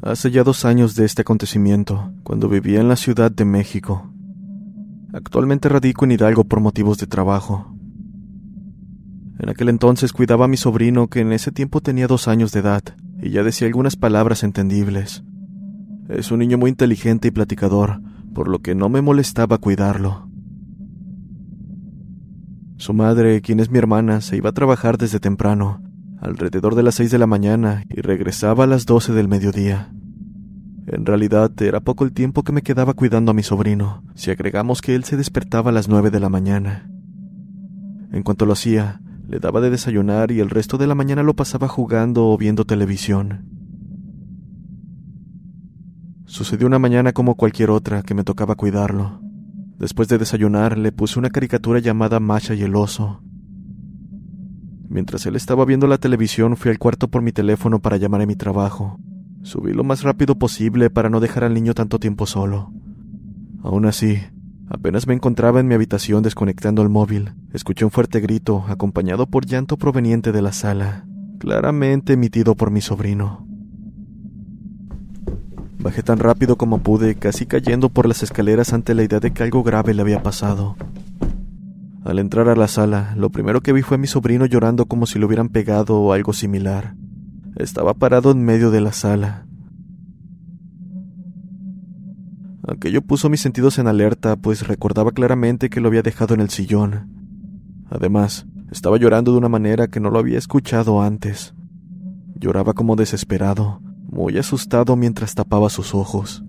Hace ya dos años de este acontecimiento, cuando vivía en la Ciudad de México. Actualmente radico en Hidalgo por motivos de trabajo. En aquel entonces cuidaba a mi sobrino que en ese tiempo tenía dos años de edad y ya decía algunas palabras entendibles. Es un niño muy inteligente y platicador, por lo que no me molestaba cuidarlo. Su madre, quien es mi hermana, se iba a trabajar desde temprano, alrededor de las seis de la mañana, y regresaba a las doce del mediodía. En realidad era poco el tiempo que me quedaba cuidando a mi sobrino, si agregamos que él se despertaba a las nueve de la mañana. En cuanto lo hacía, le daba de desayunar y el resto de la mañana lo pasaba jugando o viendo televisión. Sucedió una mañana como cualquier otra que me tocaba cuidarlo. Después de desayunar, le puse una caricatura llamada Masha y el oso. Mientras él estaba viendo la televisión, fui al cuarto por mi teléfono para llamar a mi trabajo. Subí lo más rápido posible para no dejar al niño tanto tiempo solo. Aún así, apenas me encontraba en mi habitación desconectando el móvil, escuché un fuerte grito, acompañado por llanto proveniente de la sala, claramente emitido por mi sobrino. Bajé tan rápido como pude, casi cayendo por las escaleras ante la idea de que algo grave le había pasado. Al entrar a la sala, lo primero que vi fue a mi sobrino llorando como si lo hubieran pegado o algo similar. Estaba parado en medio de la sala. Aquello puso mis sentidos en alerta, pues recordaba claramente que lo había dejado en el sillón. Además, estaba llorando de una manera que no lo había escuchado antes. Lloraba como desesperado, muy asustado mientras tapaba sus ojos.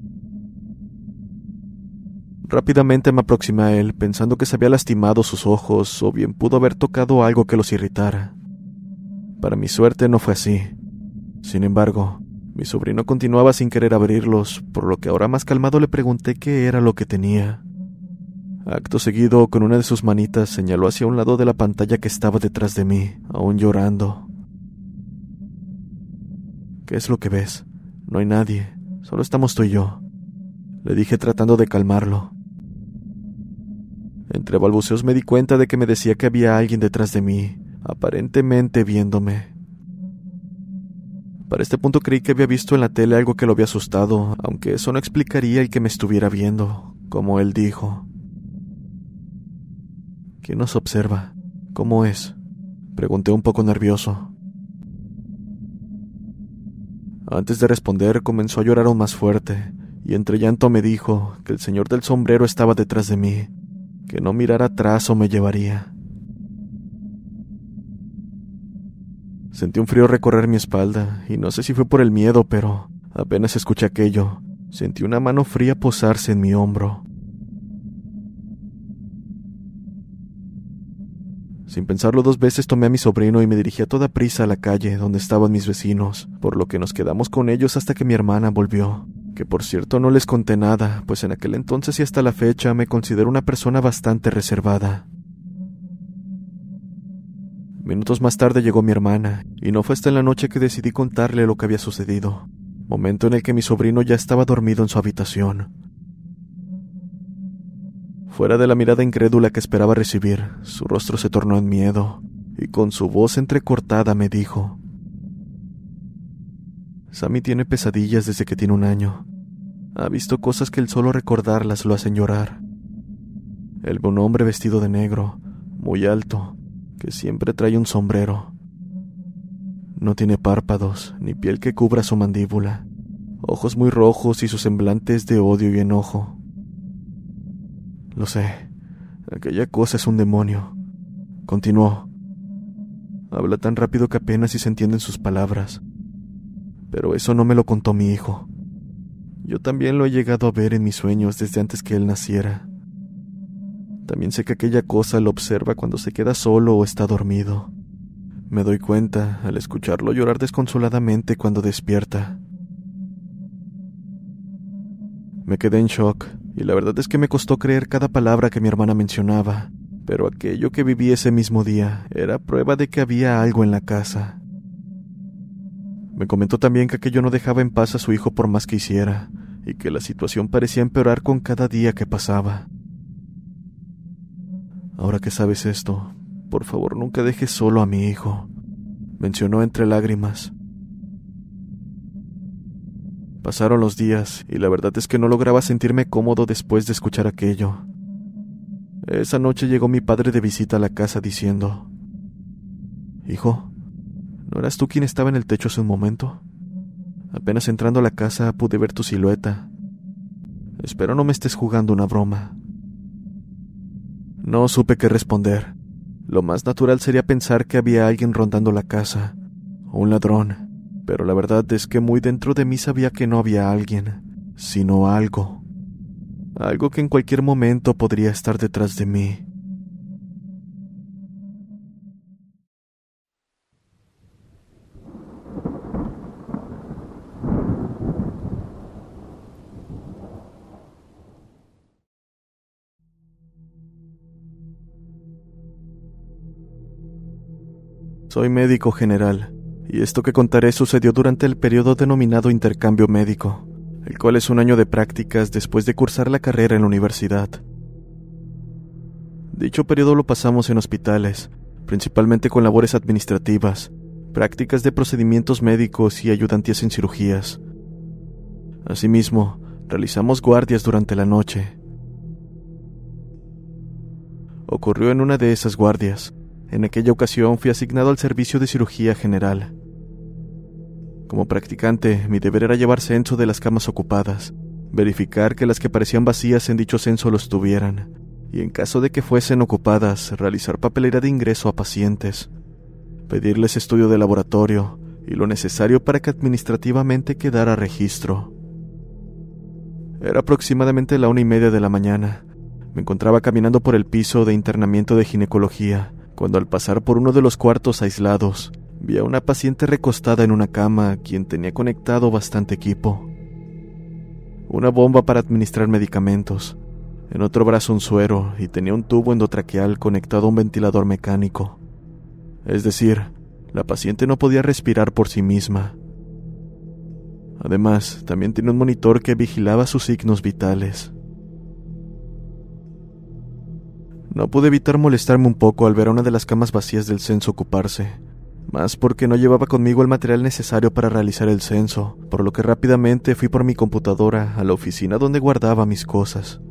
Rápidamente me aproximé a él, pensando que se había lastimado sus ojos o bien pudo haber tocado algo que los irritara. Para mi suerte no fue así. Sin embargo, mi sobrino continuaba sin querer abrirlos, por lo que ahora más calmado le pregunté qué era lo que tenía. Acto seguido, con una de sus manitas, señaló hacia un lado de la pantalla que estaba detrás de mí, aún llorando. ¿Qué es lo que ves? No hay nadie, solo estamos tú y yo, le dije tratando de calmarlo. Entre balbuceos me di cuenta de que me decía que había alguien detrás de mí, aparentemente viéndome. Para este punto creí que había visto en la tele algo que lo había asustado, aunque eso no explicaría el que me estuviera viendo, como él dijo. ¿Quién nos observa? ¿Cómo es? Pregunté un poco nervioso. Antes de responder comenzó a llorar aún más fuerte, y entre llanto me dijo que el señor del sombrero estaba detrás de mí, que no mirara atrás o me llevaría. Sentí un frío recorrer mi espalda, y no sé si fue por el miedo, pero apenas escuché aquello, sentí una mano fría posarse en mi hombro. Sin pensarlo dos veces tomé a mi sobrino y me dirigí a toda prisa a la calle donde estaban mis vecinos, por lo que nos quedamos con ellos hasta que mi hermana volvió, que por cierto no les conté nada, pues en aquel entonces y hasta la fecha me considero una persona bastante reservada. Minutos más tarde llegó mi hermana, y no fue hasta en la noche que decidí contarle lo que había sucedido, momento en el que mi sobrino ya estaba dormido en su habitación. Fuera de la mirada incrédula que esperaba recibir, su rostro se tornó en miedo, y con su voz entrecortada me dijo, Sammy tiene pesadillas desde que tiene un año. Ha visto cosas que el solo recordarlas lo hacen llorar. Ve un hombre vestido de negro, muy alto, que siempre trae un sombrero. No tiene párpados, ni piel que cubra su mandíbula, ojos muy rojos y su semblante es de odio y enojo. Lo sé, aquella cosa es un demonio. Continuó. Habla tan rápido que apenas si se entienden sus palabras. Pero eso no me lo contó mi hijo. Yo también lo he llegado a ver en mis sueños desde antes que él naciera. También sé que aquella cosa lo observa cuando se queda solo o está dormido. Me doy cuenta al escucharlo llorar desconsoladamente cuando despierta. Me quedé en shock, y la verdad es que me costó creer cada palabra que mi hermana mencionaba, pero aquello que viví ese mismo día era prueba de que había algo en la casa. Me comentó también que aquello no dejaba en paz a su hijo por más que hiciera, y que la situación parecía empeorar con cada día que pasaba. Ahora que sabes esto, por favor nunca dejes solo a mi hijo, mencionó entre lágrimas. Pasaron los días y la verdad es que no lograba sentirme cómodo después de escuchar aquello. Esa noche llegó mi padre de visita a la casa diciendo, Hijo, ¿no eras tú quien estaba en el techo hace un momento? Apenas entrando a la casa pude ver tu silueta. Espero no me estés jugando una broma. No supe qué responder. Lo más natural sería pensar que había alguien rondando la casa, un ladrón pero la verdad es que muy dentro de mí sabía que no había alguien, sino algo. Algo que en cualquier momento podría estar detrás de mí. Soy médico general y esto que contaré sucedió durante el periodo denominado intercambio médico, el cual es un año de prácticas después de cursar la carrera en la universidad. Dicho periodo lo pasamos en hospitales, principalmente con labores administrativas, prácticas de procedimientos médicos y ayudantías en cirugías. Asimismo, realizamos guardias durante la noche. Ocurrió en una de esas guardias. En aquella ocasión fui asignado al servicio de cirugía general. Como practicante, mi deber era llevar censo de las camas ocupadas, verificar que las que parecían vacías en dicho censo lo estuvieran, y en caso de que fuesen ocupadas, realizar papelera de ingreso a pacientes, pedirles estudio de laboratorio y lo necesario para que administrativamente quedara registro. Era aproximadamente la una y media de la mañana. Me encontraba caminando por el piso de internamiento de ginecología, cuando al pasar por uno de los cuartos aislados, Vi a una paciente recostada en una cama, quien tenía conectado bastante equipo. Una bomba para administrar medicamentos, en otro brazo un suero y tenía un tubo endotraqueal conectado a un ventilador mecánico. Es decir, la paciente no podía respirar por sí misma. Además, también tenía un monitor que vigilaba sus signos vitales. No pude evitar molestarme un poco al ver a una de las camas vacías del censo ocuparse más porque no llevaba conmigo el material necesario para realizar el censo, por lo que rápidamente fui por mi computadora a la oficina donde guardaba mis cosas.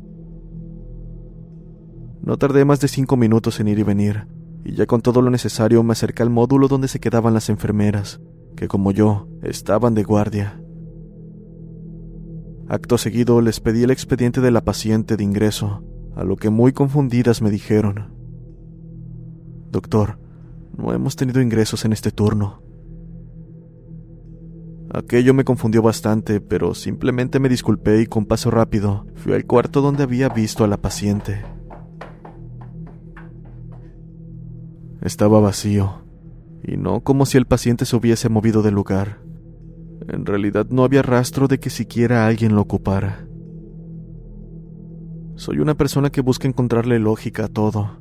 No tardé más de cinco minutos en ir y venir, y ya con todo lo necesario me acerqué al módulo donde se quedaban las enfermeras, que como yo, estaban de guardia. Acto seguido les pedí el expediente de la paciente de ingreso, a lo que muy confundidas me dijeron, Doctor, no hemos tenido ingresos en este turno. Aquello me confundió bastante, pero simplemente me disculpé y con paso rápido fui al cuarto donde había visto a la paciente. Estaba vacío, y no como si el paciente se hubiese movido del lugar. En realidad no había rastro de que siquiera alguien lo ocupara. Soy una persona que busca encontrarle lógica a todo,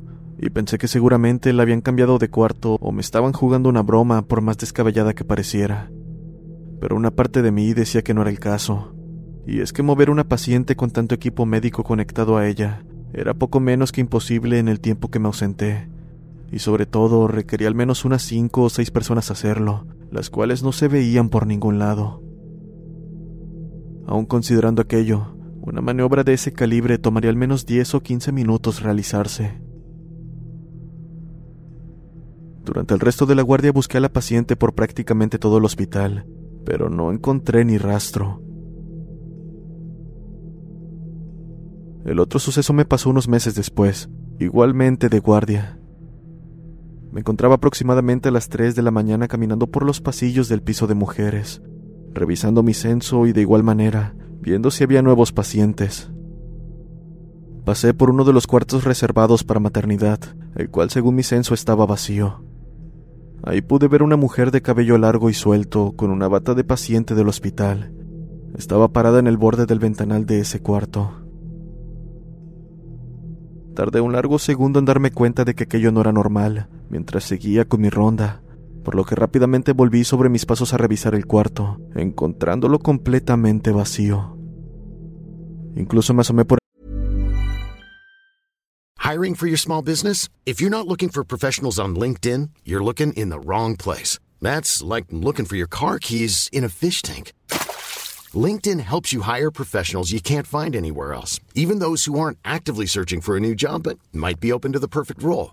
y pensé que seguramente la habían cambiado de cuarto o me estaban jugando una broma por más descabellada que pareciera. Pero una parte de mí decía que no era el caso, y es que mover una paciente con tanto equipo médico conectado a ella era poco menos que imposible en el tiempo que me ausenté, y sobre todo requería al menos unas cinco o seis personas hacerlo, las cuales no se veían por ningún lado. Aún considerando aquello, una maniobra de ese calibre tomaría al menos 10 o 15 minutos realizarse. Durante el resto de la guardia busqué a la paciente por prácticamente todo el hospital, pero no encontré ni rastro. El otro suceso me pasó unos meses después, igualmente de guardia. Me encontraba aproximadamente a las 3 de la mañana caminando por los pasillos del piso de mujeres, revisando mi censo y de igual manera, viendo si había nuevos pacientes. Pasé por uno de los cuartos reservados para maternidad, el cual según mi censo estaba vacío. Ahí pude ver una mujer de cabello largo y suelto, con una bata de paciente del hospital. Estaba parada en el borde del ventanal de ese cuarto. Tardé un largo segundo en darme cuenta de que aquello no era normal, mientras seguía con mi ronda, por lo que rápidamente volví sobre mis pasos a revisar el cuarto, encontrándolo completamente vacío. Incluso me asomé por Hiring for your small business? If you're not looking for professionals on LinkedIn, you're looking in the wrong place. That's like looking for your car keys in a fish tank. LinkedIn helps you hire professionals you can't find anywhere else, even those who aren't actively searching for a new job but might be open to the perfect role.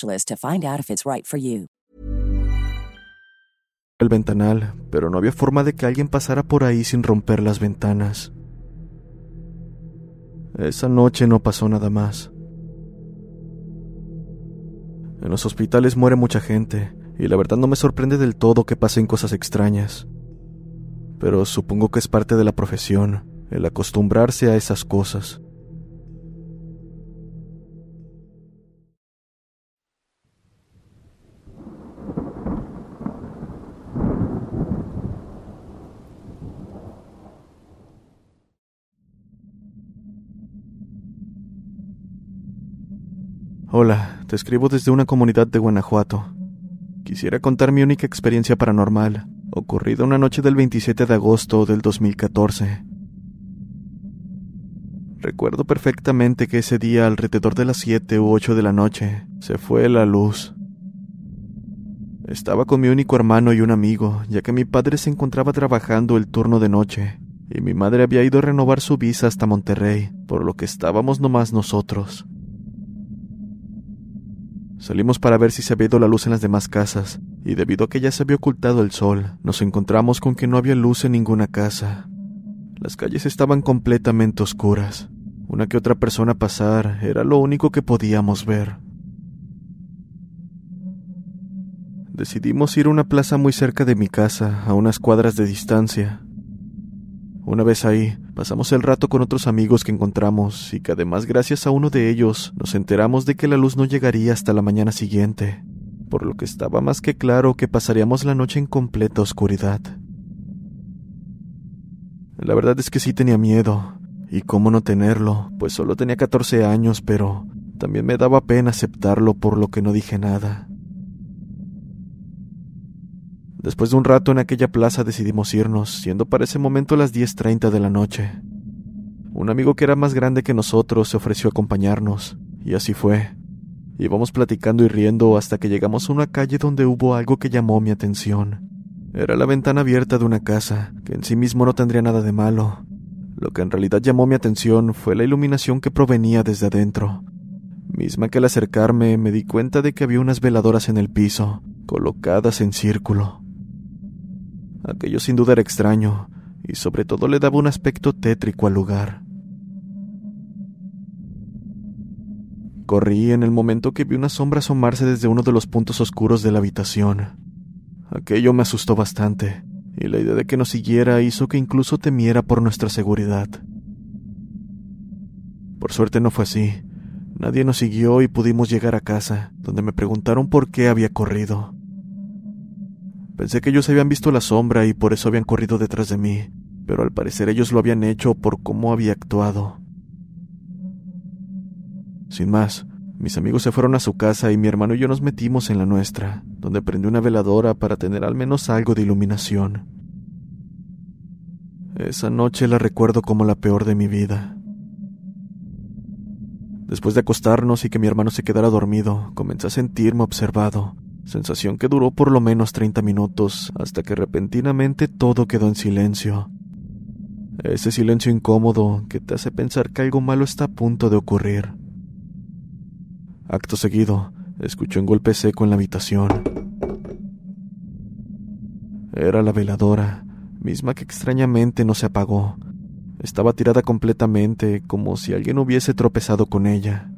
to find out if it's right el ventanal, pero no había forma de que alguien pasara por ahí sin romper las ventanas. Esa noche no pasó nada más. En los hospitales muere mucha gente, y la verdad no me sorprende del todo que pasen cosas extrañas. Pero supongo que es parte de la profesión, el acostumbrarse a esas cosas. Hola, te escribo desde una comunidad de Guanajuato. Quisiera contar mi única experiencia paranormal, ocurrida una noche del 27 de agosto del 2014. Recuerdo perfectamente que ese día, alrededor de las 7 u 8 de la noche, se fue la luz. Estaba con mi único hermano y un amigo, ya que mi padre se encontraba trabajando el turno de noche, y mi madre había ido a renovar su visa hasta Monterrey, por lo que estábamos nomás nosotros. Salimos para ver si se había ido la luz en las demás casas, y debido a que ya se había ocultado el sol, nos encontramos con que no había luz en ninguna casa. Las calles estaban completamente oscuras. Una que otra persona pasar era lo único que podíamos ver. Decidimos ir a una plaza muy cerca de mi casa, a unas cuadras de distancia. Una vez ahí, pasamos el rato con otros amigos que encontramos y que además gracias a uno de ellos nos enteramos de que la luz no llegaría hasta la mañana siguiente, por lo que estaba más que claro que pasaríamos la noche en completa oscuridad. La verdad es que sí tenía miedo, y cómo no tenerlo, pues solo tenía 14 años, pero también me daba pena aceptarlo por lo que no dije nada. Después de un rato en aquella plaza decidimos irnos, siendo para ese momento las 10.30 de la noche. Un amigo que era más grande que nosotros se ofreció a acompañarnos, y así fue. Íbamos platicando y riendo hasta que llegamos a una calle donde hubo algo que llamó mi atención. Era la ventana abierta de una casa, que en sí mismo no tendría nada de malo. Lo que en realidad llamó mi atención fue la iluminación que provenía desde adentro, misma que al acercarme me di cuenta de que había unas veladoras en el piso, colocadas en círculo. Aquello sin duda era extraño, y sobre todo le daba un aspecto tétrico al lugar. Corrí en el momento que vi una sombra asomarse desde uno de los puntos oscuros de la habitación. Aquello me asustó bastante, y la idea de que nos siguiera hizo que incluso temiera por nuestra seguridad. Por suerte no fue así. Nadie nos siguió y pudimos llegar a casa, donde me preguntaron por qué había corrido. Pensé que ellos habían visto la sombra y por eso habían corrido detrás de mí, pero al parecer ellos lo habían hecho por cómo había actuado. Sin más, mis amigos se fueron a su casa y mi hermano y yo nos metimos en la nuestra, donde prendí una veladora para tener al menos algo de iluminación. Esa noche la recuerdo como la peor de mi vida. Después de acostarnos y que mi hermano se quedara dormido, comencé a sentirme observado, sensación que duró por lo menos 30 minutos hasta que repentinamente todo quedó en silencio. Ese silencio incómodo que te hace pensar que algo malo está a punto de ocurrir. Acto seguido, escuché un golpe seco en la habitación. Era la veladora, misma que extrañamente no se apagó. Estaba tirada completamente, como si alguien hubiese tropezado con ella.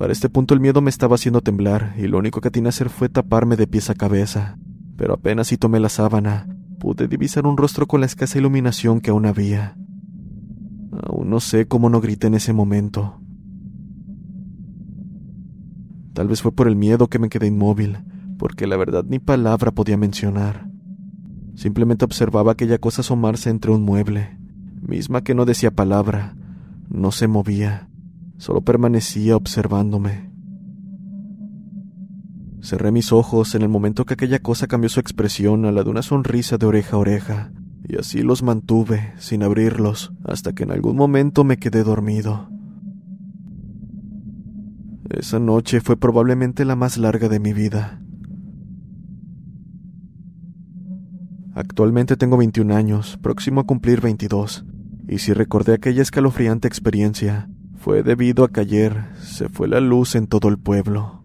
Para este punto el miedo me estaba haciendo temblar, y lo único que a hacer fue taparme de pies a cabeza. Pero apenas si tomé la sábana, pude divisar un rostro con la escasa iluminación que aún había. Aún no sé cómo no grité en ese momento. Tal vez fue por el miedo que me quedé inmóvil, porque la verdad ni palabra podía mencionar. Simplemente observaba aquella cosa asomarse entre un mueble, misma que no decía palabra, no se movía, solo permanecía observándome. Cerré mis ojos en el momento que aquella cosa cambió su expresión a la de una sonrisa de oreja a oreja, y así los mantuve, sin abrirlos, hasta que en algún momento me quedé dormido. Esa noche fue probablemente la más larga de mi vida. Actualmente tengo 21 años, próximo a cumplir 22, y si recordé aquella escalofriante experiencia, fue debido a que ayer se fue la luz en todo el pueblo.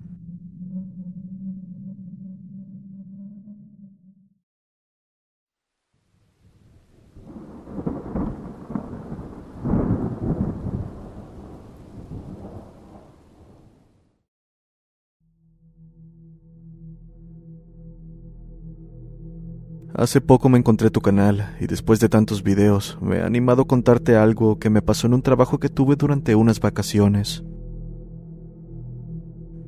Hace poco me encontré tu canal y después de tantos videos me he animado a contarte algo que me pasó en un trabajo que tuve durante unas vacaciones.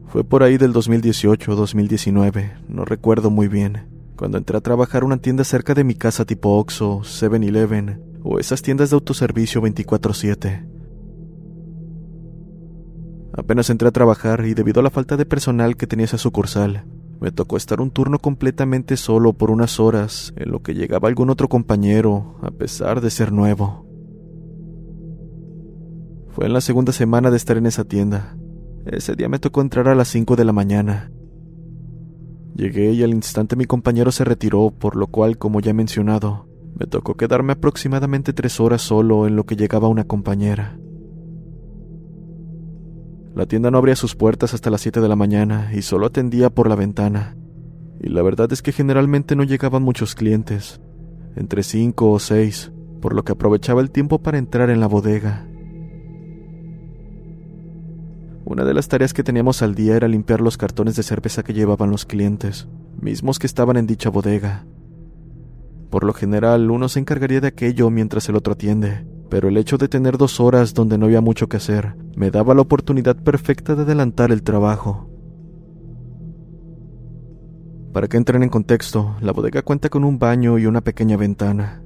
Fue por ahí del 2018 o 2019, no recuerdo muy bien, cuando entré a trabajar una tienda cerca de mi casa tipo Oxxo, 7-Eleven o esas tiendas de autoservicio 24/7. Apenas entré a trabajar y debido a la falta de personal que tenía esa sucursal, me tocó estar un turno completamente solo por unas horas, en lo que llegaba algún otro compañero, a pesar de ser nuevo. Fue en la segunda semana de estar en esa tienda. Ese día me tocó entrar a las 5 de la mañana. Llegué y al instante mi compañero se retiró, por lo cual, como ya he mencionado, me tocó quedarme aproximadamente tres horas solo en lo que llegaba una compañera. La tienda no abría sus puertas hasta las 7 de la mañana y solo atendía por la ventana. Y la verdad es que generalmente no llegaban muchos clientes, entre 5 o 6, por lo que aprovechaba el tiempo para entrar en la bodega. Una de las tareas que teníamos al día era limpiar los cartones de cerveza que llevaban los clientes, mismos que estaban en dicha bodega. Por lo general, uno se encargaría de aquello mientras el otro atiende, pero el hecho de tener dos horas donde no había mucho que hacer me daba la oportunidad perfecta de adelantar el trabajo. Para que entren en contexto, la bodega cuenta con un baño y una pequeña ventana.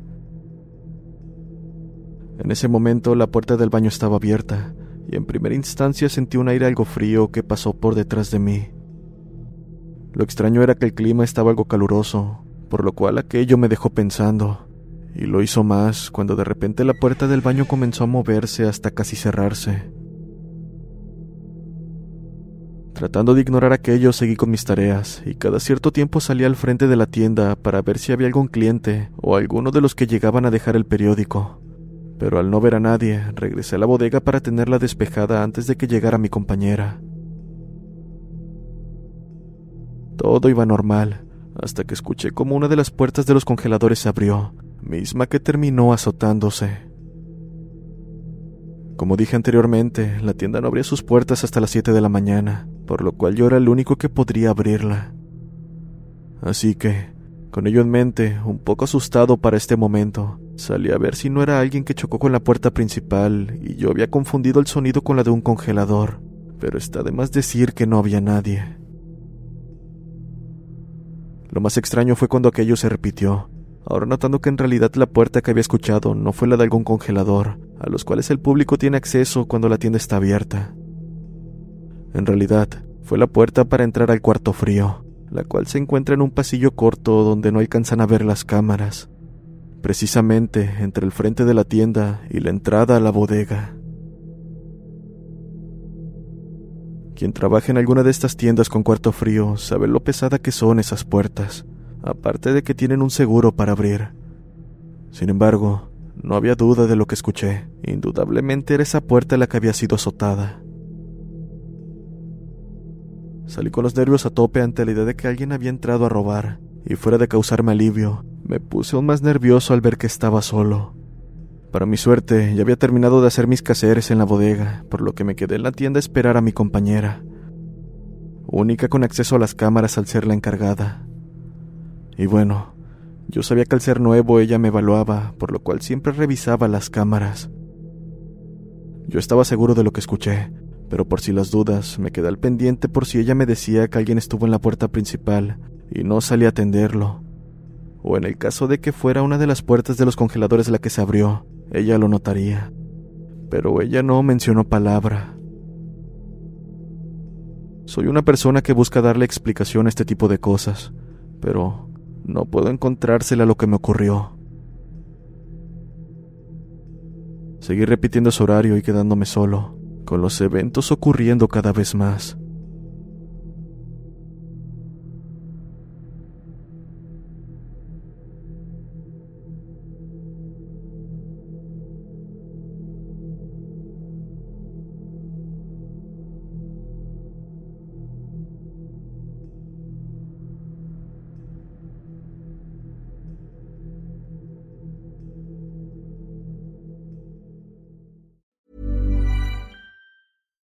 En ese momento la puerta del baño estaba abierta, y en primera instancia sentí un aire algo frío que pasó por detrás de mí. Lo extraño era que el clima estaba algo caluroso, por lo cual aquello me dejó pensando, y lo hizo más cuando de repente la puerta del baño comenzó a moverse hasta casi cerrarse. Tratando de ignorar aquello, seguí con mis tareas, y cada cierto tiempo salía al frente de la tienda para ver si había algún cliente o alguno de los que llegaban a dejar el periódico. Pero al no ver a nadie, regresé a la bodega para tenerla despejada antes de que llegara mi compañera. Todo iba normal, hasta que escuché como una de las puertas de los congeladores se abrió, misma que terminó azotándose. Como dije anteriormente, la tienda no abría sus puertas hasta las 7 de la mañana, por lo cual yo era el único que podría abrirla. Así que, con ello en mente, un poco asustado para este momento, salí a ver si no era alguien que chocó con la puerta principal y yo había confundido el sonido con la de un congelador, pero está de más decir que no había nadie. Lo más extraño fue cuando aquello se repitió, ahora notando que en realidad la puerta que había escuchado no fue la de algún congelador, a los cuales el público tiene acceso cuando la tienda está abierta. En realidad, fue la puerta para entrar al cuarto frío, la cual se encuentra en un pasillo corto donde no alcanzan a ver las cámaras, precisamente entre el frente de la tienda y la entrada a la bodega. Quien trabaja en alguna de estas tiendas con cuarto frío sabe lo pesada que son esas puertas, aparte de que tienen un seguro para abrir. Sin embargo, no había duda de lo que escuché. Indudablemente era esa puerta la que había sido azotada. Salí con los nervios a tope ante la idea de que alguien había entrado a robar, y fuera de causarme alivio, me puse aún más nervioso al ver que estaba solo. Para mi suerte, ya había terminado de hacer mis caseres en la bodega, por lo que me quedé en la tienda a esperar a mi compañera, única con acceso a las cámaras al ser la encargada. Y bueno, yo sabía que al ser nuevo ella me evaluaba, por lo cual siempre revisaba las cámaras. Yo estaba seguro de lo que escuché, pero por si las dudas, me quedé al pendiente por si ella me decía que alguien estuvo en la puerta principal y no salí a atenderlo. O en el caso de que fuera una de las puertas de los congeladores la que se abrió, ella lo notaría. Pero ella no mencionó palabra. Soy una persona que busca darle explicación a este tipo de cosas, pero no puedo encontrársela lo que me ocurrió. Seguí repitiendo su horario y quedándome solo, con los eventos ocurriendo cada vez más.